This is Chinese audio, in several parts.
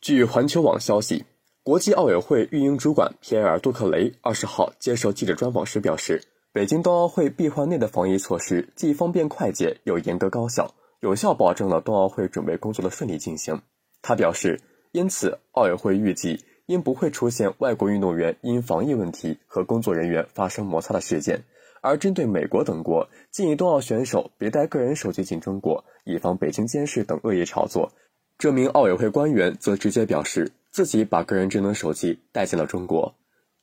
据环球网消息，国际奥委会运营主管皮埃尔·杜克雷二十号接受记者专访时表示，北京冬奥会闭环内的防疫措施既方便快捷，又严格高效，有效保证了冬奥会准备工作的顺利进行。他表示，因此奥委会预计应不会出现外国运动员因防疫问题和工作人员发生摩擦的事件。而针对美国等国建议冬奥选手别带个人手机进中国，以防北京监视等恶意炒作。这名奥委会官员则直接表示，自己把个人智能手机带进了中国。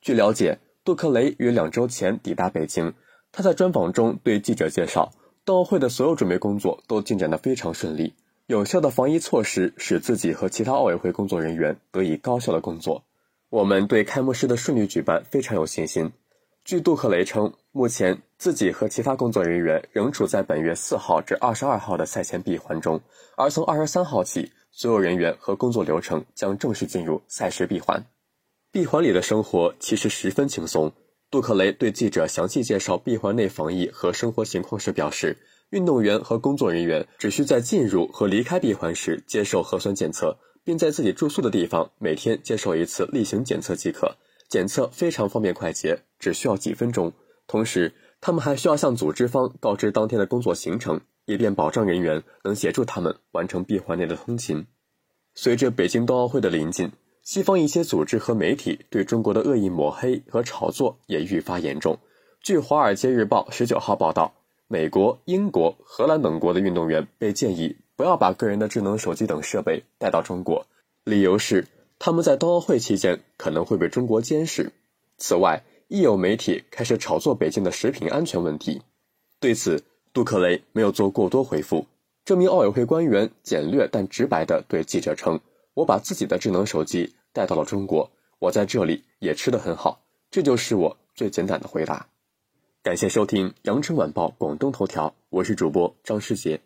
据了解，杜克雷于两周前抵达北京。他在专访中对记者介绍，冬奥会的所有准备工作都进展得非常顺利，有效的防疫措施使自己和其他奥委会工作人员得以高效的工作。我们对开幕式的顺利举办非常有信心。据杜克雷称，目前自己和其他工作人员仍处在本月四号至二十二号的赛前闭环中，而从二十三号起。所有人员和工作流程将正式进入赛事闭环。闭环里的生活其实十分轻松。杜克雷对记者详细介绍闭环内防疫和生活情况时表示，运动员和工作人员只需在进入和离开闭环时接受核酸检测，并在自己住宿的地方每天接受一次例行检测即可。检测非常方便快捷，只需要几分钟。同时，他们还需要向组织方告知当天的工作行程。以便保障人员能协助他们完成闭环内的通勤。随着北京冬奥会的临近，西方一些组织和媒体对中国的恶意抹黑和炒作也愈发严重。据《华尔街日报》十九号报道，美国、英国、荷兰等国的运动员被建议不要把个人的智能手机等设备带到中国，理由是他们在冬奥会期间可能会被中国监视。此外，亦有媒体开始炒作北京的食品安全问题。对此，杜克雷没有做过多回复。这名奥委会官员简略但直白地对记者称：“我把自己的智能手机带到了中国，我在这里也吃得很好，这就是我最简短的回答。”感谢收听《羊城晚报广东头条》，我是主播张世杰。